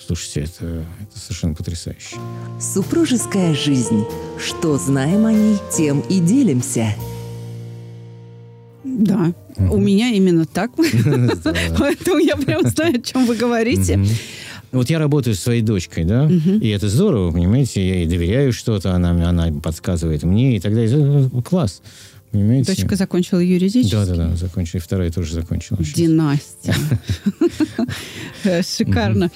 Speaker 3: Слушайте, это, это совершенно потрясающе.
Speaker 1: Супружеская жизнь. Что знаем о ней, тем и делимся.
Speaker 2: Да, у меня именно так. Поэтому я прям знаю, о чем вы говорите.
Speaker 3: Вот я работаю с своей дочкой, да, угу. и это здорово, понимаете, я ей доверяю что-то, она, она подсказывает мне и так далее. Класс. Понимаете?
Speaker 2: Дочка закончила юридический?
Speaker 3: Да, да, да, закончила. И вторая тоже закончила.
Speaker 2: Династия. Шикарно.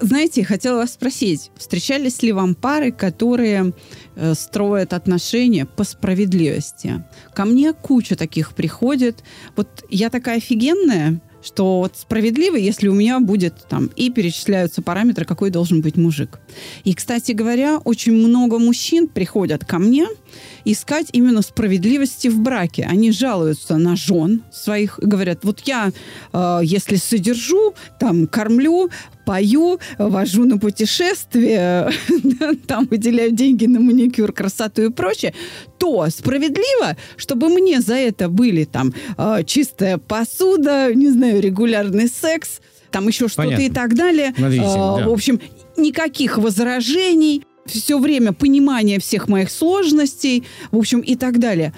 Speaker 2: Знаете, хотела вас спросить, встречались ли вам пары, которые э, строят отношения по справедливости? Ко мне куча таких приходит. Вот я такая офигенная, что вот справедливо, если у меня будет там и перечисляются параметры, какой должен быть мужик. И, кстати говоря, очень много мужчин приходят ко мне искать именно справедливости в браке. Они жалуются на жен своих говорят, вот я, э, если содержу, там, кормлю, пою, вожу на путешествие, там выделяю деньги на маникюр, красоту и прочее, то справедливо, чтобы мне за это были там э, чистая посуда, не знаю, регулярный секс, там еще что-то и так далее.
Speaker 3: Смотрите,
Speaker 2: Э,
Speaker 3: да.
Speaker 2: В общем, никаких возражений, все время понимание всех моих сложностей, в общем, и так далее.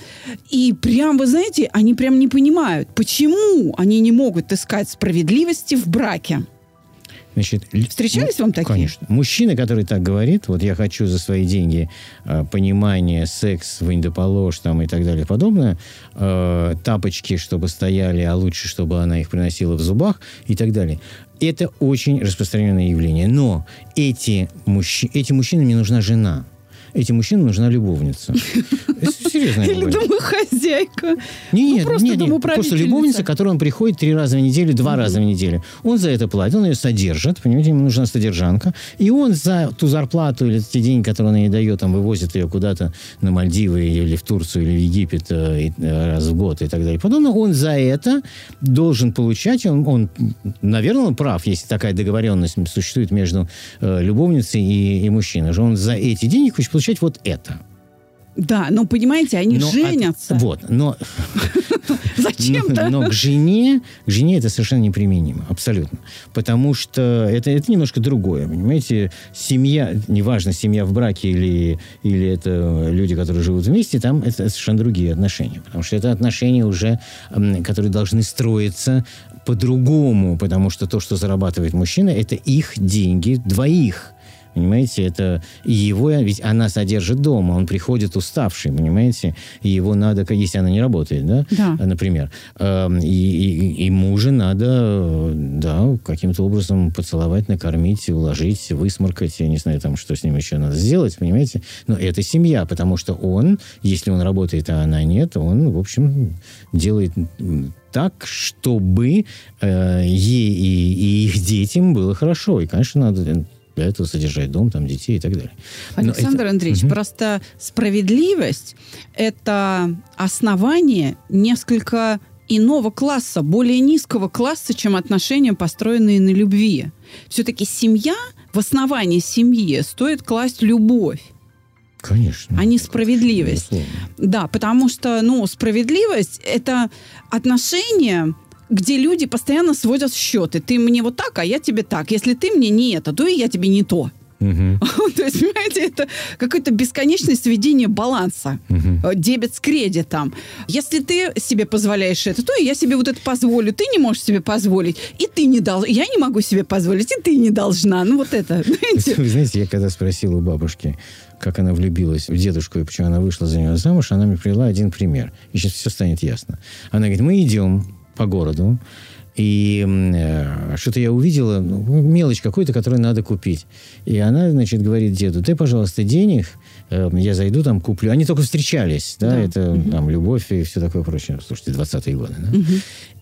Speaker 2: И прям, вы знаете, они прям не понимают, почему они не могут искать справедливости в браке.
Speaker 3: Значит,
Speaker 2: Встречались вам такие?
Speaker 3: Конечно. Мужчина, который так говорит, вот я хочу за свои деньги э, понимание, секс, вынь-да-положь там и так далее подобное, э, тапочки, чтобы стояли, а лучше, чтобы она их приносила в зубах и так далее. Это очень распространенное явление. Но эти, мужчи, этим мужчинам не нужна жена. Этим мужчинам нужна любовница. Серьезно.
Speaker 2: Или домохозяйка.
Speaker 3: Нет,
Speaker 2: Ну, просто
Speaker 3: нет, нет, просто любовница, к которой он приходит три раза в неделю, два раза в неделю. Он за это платит, он ее содержит, понимаете, ему нужна содержанка. И он за ту зарплату или те деньги, которые он ей дает, там, вывозит ее куда-то на Мальдивы или в Турцию или в Египет э, э, раз в год и так далее. Подобное. Он за это должен получать, он, он, наверное, он прав, если такая договоренность существует между э, любовницей и, и мужчиной. Он за эти деньги хочет получать вот это.
Speaker 2: Да, но понимаете, они
Speaker 3: Но от-
Speaker 2: женятся.
Speaker 3: вот, но
Speaker 2: Зачем-то.
Speaker 3: но, но к жене, к жене это совершенно неприменимо, абсолютно. Потому что это, это немножко другое, понимаете? Семья, неважно, семья в браке или, или это люди, которые живут вместе, там это совершенно другие отношения. Потому что это отношения уже, которые должны строиться по-другому, потому что то, что зарабатывает мужчина, это их деньги двоих. Понимаете, это его, ведь она содержит дома, он приходит уставший, понимаете, и его надо, если она не работает, да,
Speaker 2: Да.
Speaker 3: например, эм, и, и- и мужа надо, э, да, каким-то образом поцеловать, накормить, уложить, высморкать, я не знаю, там, что с ним еще надо сделать, понимаете, но это семья, потому что он, если он работает, а она нет, он, в общем, делает так, чтобы э, ей и, и их детям было хорошо, и, конечно, надо для этого содержать дом, там, детей и так далее.
Speaker 2: Александр
Speaker 3: это-
Speaker 2: Андреевич,
Speaker 3: Мгм.
Speaker 2: просто справедливость – это основание несколько иного класса, более низкого класса, чем отношения, построенные на любви. Все-таки семья, в основании семьи стоит класть любовь,
Speaker 3: Конечно.
Speaker 2: а не справедливость.
Speaker 3: Безусловно.
Speaker 2: Да, потому что, ну, справедливость – это отношения, где люди постоянно сводят счеты. Ты мне вот так, а я тебе так. Если ты мне не это, то и я тебе не то.
Speaker 3: Мгм.
Speaker 2: То есть, понимаете, это какое-то бесконечное сведение баланса. Э, Дебет с кредитом. Если ты себе позволяешь это, то и я себе вот это позволю. Ты не можешь себе позволить. И ты не должна. Я не могу себе позволить, и ты не должна. Ну, вот это, знаете.
Speaker 3: Вы знаете, я когда спросил у бабушки, как она влюбилась в дедушку и почему она вышла за него замуж, она мне привела один пример. И сейчас все станет ясно. Она говорит, мы идем по городу, и э, что-то я увидела, ну, мелочь какую-то, которую надо купить. И она, значит, говорит деду, дай, пожалуйста, денег, э, я зайду там куплю. Они только встречались, да,
Speaker 2: Да.
Speaker 3: это там любовь и все такое прочее. Слушайте, 20-е годы, да?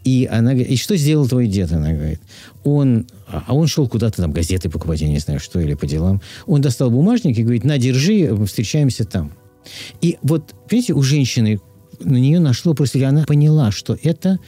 Speaker 3: И она говорит, и что сделал твой дед, она говорит. Он, а а он шел куда-то там газеты покупать, я не знаю что, или по делам. Он достал бумажник и говорит, на, держи, встречаемся там. И вот, понимаете, у женщины на нее нашло просто, или она поняла, что это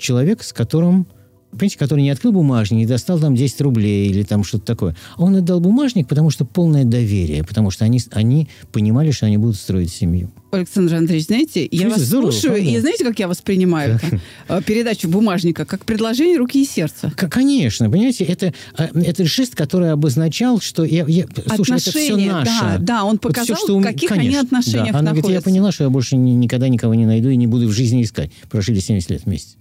Speaker 3: человек, с которым Понимаете, который не открыл бумажник, не достал там 10 рублей или там что-то такое. А он отдал бумажник, потому что полное доверие, потому что они, они понимали, что они будут строить семью.
Speaker 2: Александр Андреевич, знаете, я
Speaker 3: Слушайте,
Speaker 2: вас
Speaker 3: здорово,
Speaker 2: слушаю,
Speaker 3: правда?
Speaker 2: и знаете, как я воспринимаю это? Э, передачу бумажника? Как предложение руки и сердца.
Speaker 3: Конечно, понимаете, это, а, это жест, который обозначал, что я, я- слушай, это все наше.
Speaker 2: да, да, он
Speaker 3: Вот
Speaker 2: показал,
Speaker 3: что у
Speaker 2: в каких они
Speaker 3: конечно,
Speaker 2: отношениях
Speaker 3: да. Она говорит, я
Speaker 2: находятся.
Speaker 3: поняла, что я больше ни- никогда никого не найду и не буду в жизни искать. Прожили 70 лет вместе.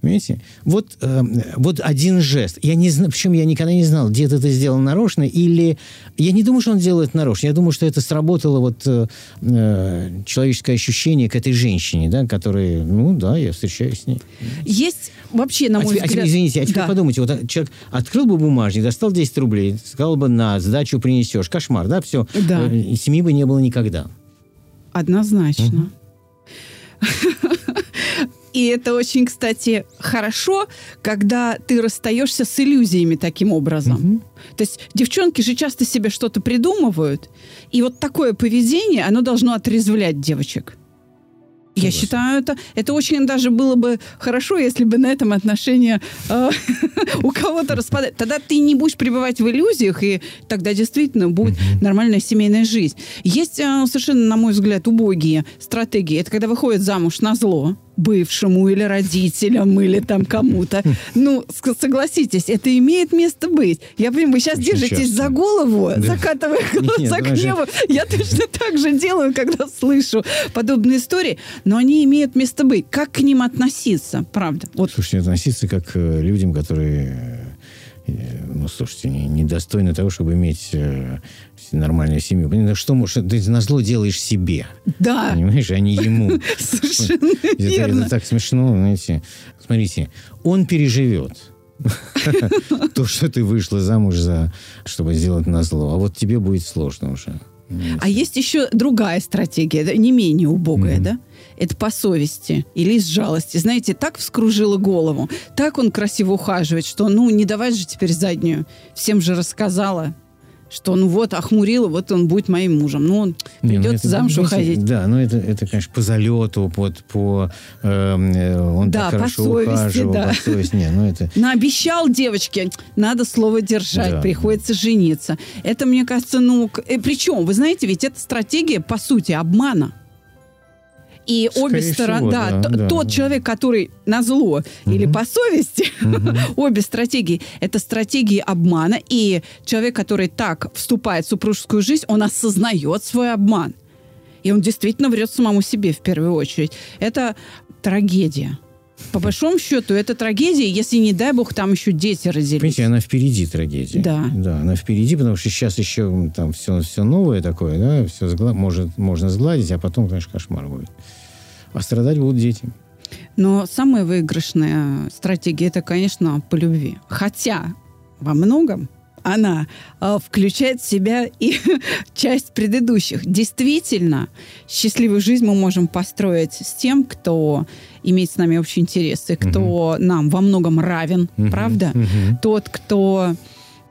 Speaker 3: Понимаете? Вот, э, вот один жест. Я не знаю, причем я никогда не знал, дед это сделал нарочно или... Я не думаю, что он делает нарочно. Я думаю, что это сработало вот э, э, человеческое ощущение к этой женщине, да, которая, ну да, я встречаюсь с ней.
Speaker 2: Есть вообще, на
Speaker 3: А
Speaker 2: мой
Speaker 3: теперь- а теперь,
Speaker 2: взгляд...
Speaker 3: извините, а теперь
Speaker 2: Да.
Speaker 3: подумайте, вот человек открыл бы бумажник, достал 10 рублей, сказал бы, на, сдачу принесешь. Кошмар, да, все.
Speaker 2: Да.
Speaker 3: семьи бы не было никогда.
Speaker 2: Однозначно. И это очень, кстати, хорошо, когда ты расстаешься с иллюзиями таким образом. То есть девчонки же часто себе что-то придумывают, и вот такое поведение, оно должно отрезвлять девочек. Я считаю, это, это очень даже было бы хорошо, если бы на этом отношения э, у кого-то распадать. Тогда ты не будешь пребывать в иллюзиях, и тогда действительно будет нормальная семейная жизнь. Есть э, совершенно, на мой взгляд, убогие стратегии. Это когда выходит замуж на зло, бывшему или родителям, или там кому-то. Ну, согласитесь, это имеет место быть. Я понимаю, вы сейчас Очень держитесь часто. за голову, да. закатывая глаза к небу. Я точно так же делаю, когда слышу подобные истории, но они имеют место быть. Как к ним относиться, правда?
Speaker 3: Вот. Слушайте, относиться как к э, людям, которые ну, слушайте, недостойны не того, чтобы иметь э, нормальную семью. Ну, что можешь, ты на зло делаешь себе.
Speaker 2: Да.
Speaker 3: Понимаешь, а не ему.
Speaker 2: Совершенно верно.
Speaker 3: Это так смешно, знаете. Смотрите, он переживет. То, что ты вышла замуж за, чтобы сделать на зло. А вот тебе будет сложно уже.
Speaker 2: А есть еще другая стратегия, не менее убогая, да? Это по совести или из жалости. Знаете, так вскружила голову, так он красиво ухаживает, что ну не давай же теперь заднюю. Всем же рассказала что ну вот охмурила, вот он будет моим мужем. Ну, он не, ну, замуж уходить.
Speaker 3: Да, ну это, это, конечно, по залету, под, по... Эм, э, он
Speaker 2: да,
Speaker 3: так хорошо
Speaker 2: совести,
Speaker 3: ухаживал,
Speaker 2: да.
Speaker 3: по совести. Не, ну это...
Speaker 2: Наобещал девочке, надо слово держать, да. приходится жениться. Это, мне кажется, ну... Э, причем, вы знаете, ведь это стратегия, по сути, обмана. И Скорее обе стороны, да, да, да, тот да. человек, который на зло угу. или по совести, угу. обе стратегии, это стратегии обмана. И человек, который так вступает в супружескую жизнь, он осознает свой обман. И он действительно врет самому себе в первую очередь. Это трагедия. По большому счету, это трагедия, если, не дай бог, там еще дети родились.
Speaker 3: Понимаете, она впереди трагедия.
Speaker 2: Да.
Speaker 3: Да, она впереди, потому что сейчас еще там все, все новое такое, да, все сгла- может, можно сгладить, а потом, конечно, кошмар будет. А страдать будут дети.
Speaker 2: Но самая выигрышная стратегия это, конечно, по любви. Хотя во многом она э, включает в себя и часть предыдущих. Действительно, счастливую жизнь мы можем построить с тем, кто имеет с нами общие интересы, кто угу. нам во многом равен, угу. правда? Угу. Тот, кто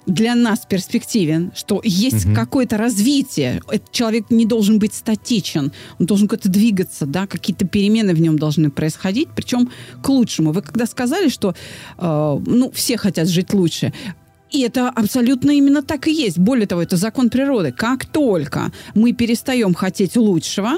Speaker 2: для нас перспективен, что есть угу. какое-то развитие. Этот человек не должен быть статичен, он должен как-то двигаться, да, какие-то перемены в нем должны происходить, причем к лучшему. Вы когда сказали, что э, ну, все хотят жить лучше, и это абсолютно именно так и есть. Более того, это закон природы. Как только мы перестаем хотеть лучшего,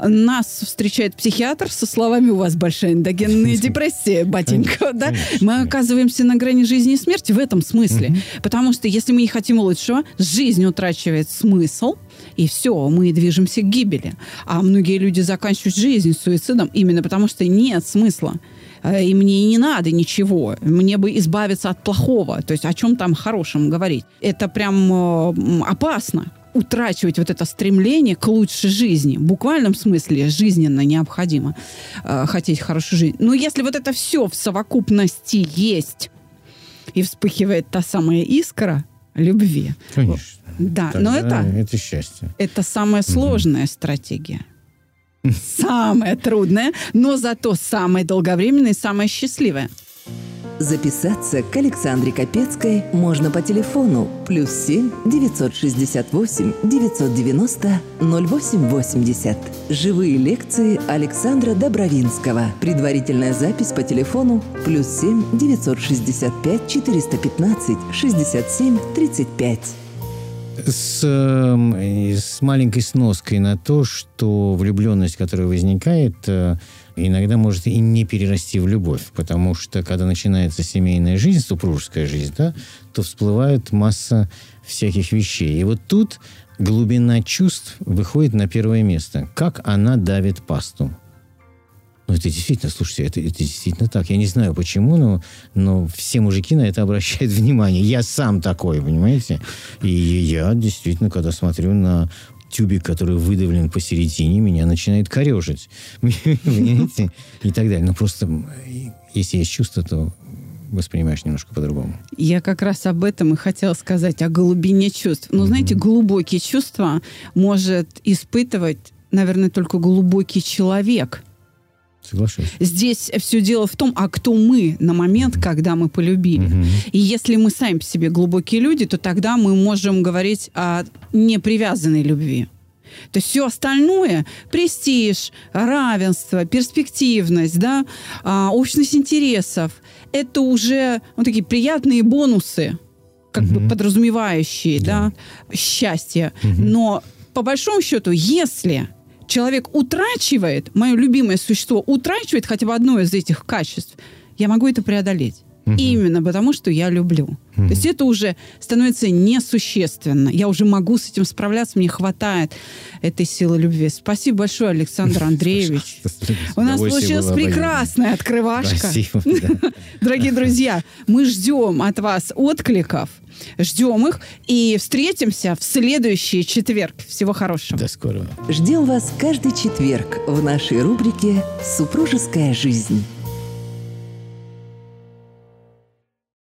Speaker 2: нас встречает психиатр со словами «У вас большая эндогенная депрессия, батенька». Да? Мы оказываемся на грани жизни и смерти в этом смысле. Потому что если мы не хотим лучшего, жизнь утрачивает смысл, и все, мы движемся к гибели. А многие люди заканчивают жизнь суицидом именно потому, что нет смысла. Э, и мне не надо ничего. Мне бы избавиться от плохого. То есть о чем там хорошем говорить. Это прям э, опасно утрачивать вот это стремление к лучшей жизни. В буквальном смысле жизненно необходимо э, хотеть хорошую жизнь. Но если вот это все в совокупности есть, и вспыхивает та самая искра любви.
Speaker 3: Конечно.
Speaker 2: Да, Тогда но это...
Speaker 3: Это счастье.
Speaker 2: Это самая сложная угу. стратегия. Самое трудное, но зато самое долговременное и самое счастливое.
Speaker 1: Записаться к Александре Капецкой можно по телефону плюс 7 968 990 0880. Живые лекции Александра Добровинского. Предварительная запись по телефону плюс 7 965 415 67 35
Speaker 3: с, эм, с маленькой сноской на то, что влюбленность, которая возникает, э, иногда может и не перерасти в любовь, потому что когда начинается семейная жизнь, супружеская жизнь, да, то всплывает масса всяких вещей. И вот тут глубина чувств выходит на первое место. Как она давит пасту. Ну, это действительно, слушайте, это, это действительно так. Я не знаю почему, но, но все мужики на это обращают внимание. Я сам такой, понимаете? И я действительно, когда смотрю на тюбик, который выдавлен посередине, меня начинает корежить. Понимаете? И так далее. Но просто, если есть чувство, то воспринимаешь немножко по-другому.
Speaker 2: Я как раз об этом и хотела сказать, о глубине чувств. Но, mm-hmm. знаете, глубокие чувства может испытывать, наверное, только глубокий человек –
Speaker 3: Соглашусь.
Speaker 2: Здесь все дело в том, а кто мы на момент, когда мы полюбили. Угу. И если мы сами по себе глубокие люди, то тогда мы можем говорить о непривязанной любви. То есть все остальное, престиж, равенство, перспективность, да, а, общность интересов, это уже вот такие приятные бонусы, как угу. бы подразумевающие, да, да счастье. Угу. Но по большому счету, если человек утрачивает, мое любимое существо утрачивает хотя бы одно из этих качеств, я могу это преодолеть. Угу. Именно потому, что я люблю. Угу. То есть это уже становится несущественно. Я уже могу с этим справляться, мне хватает этой силы любви. Спасибо большое, Александр Андреевич. У нас получилась прекрасная открывашка. Дорогие друзья, мы ждем от вас откликов. Ждем их и встретимся в следующий четверг. Всего хорошего.
Speaker 3: До скорого.
Speaker 1: Ждем вас каждый четверг в нашей рубрике «Супружеская жизнь».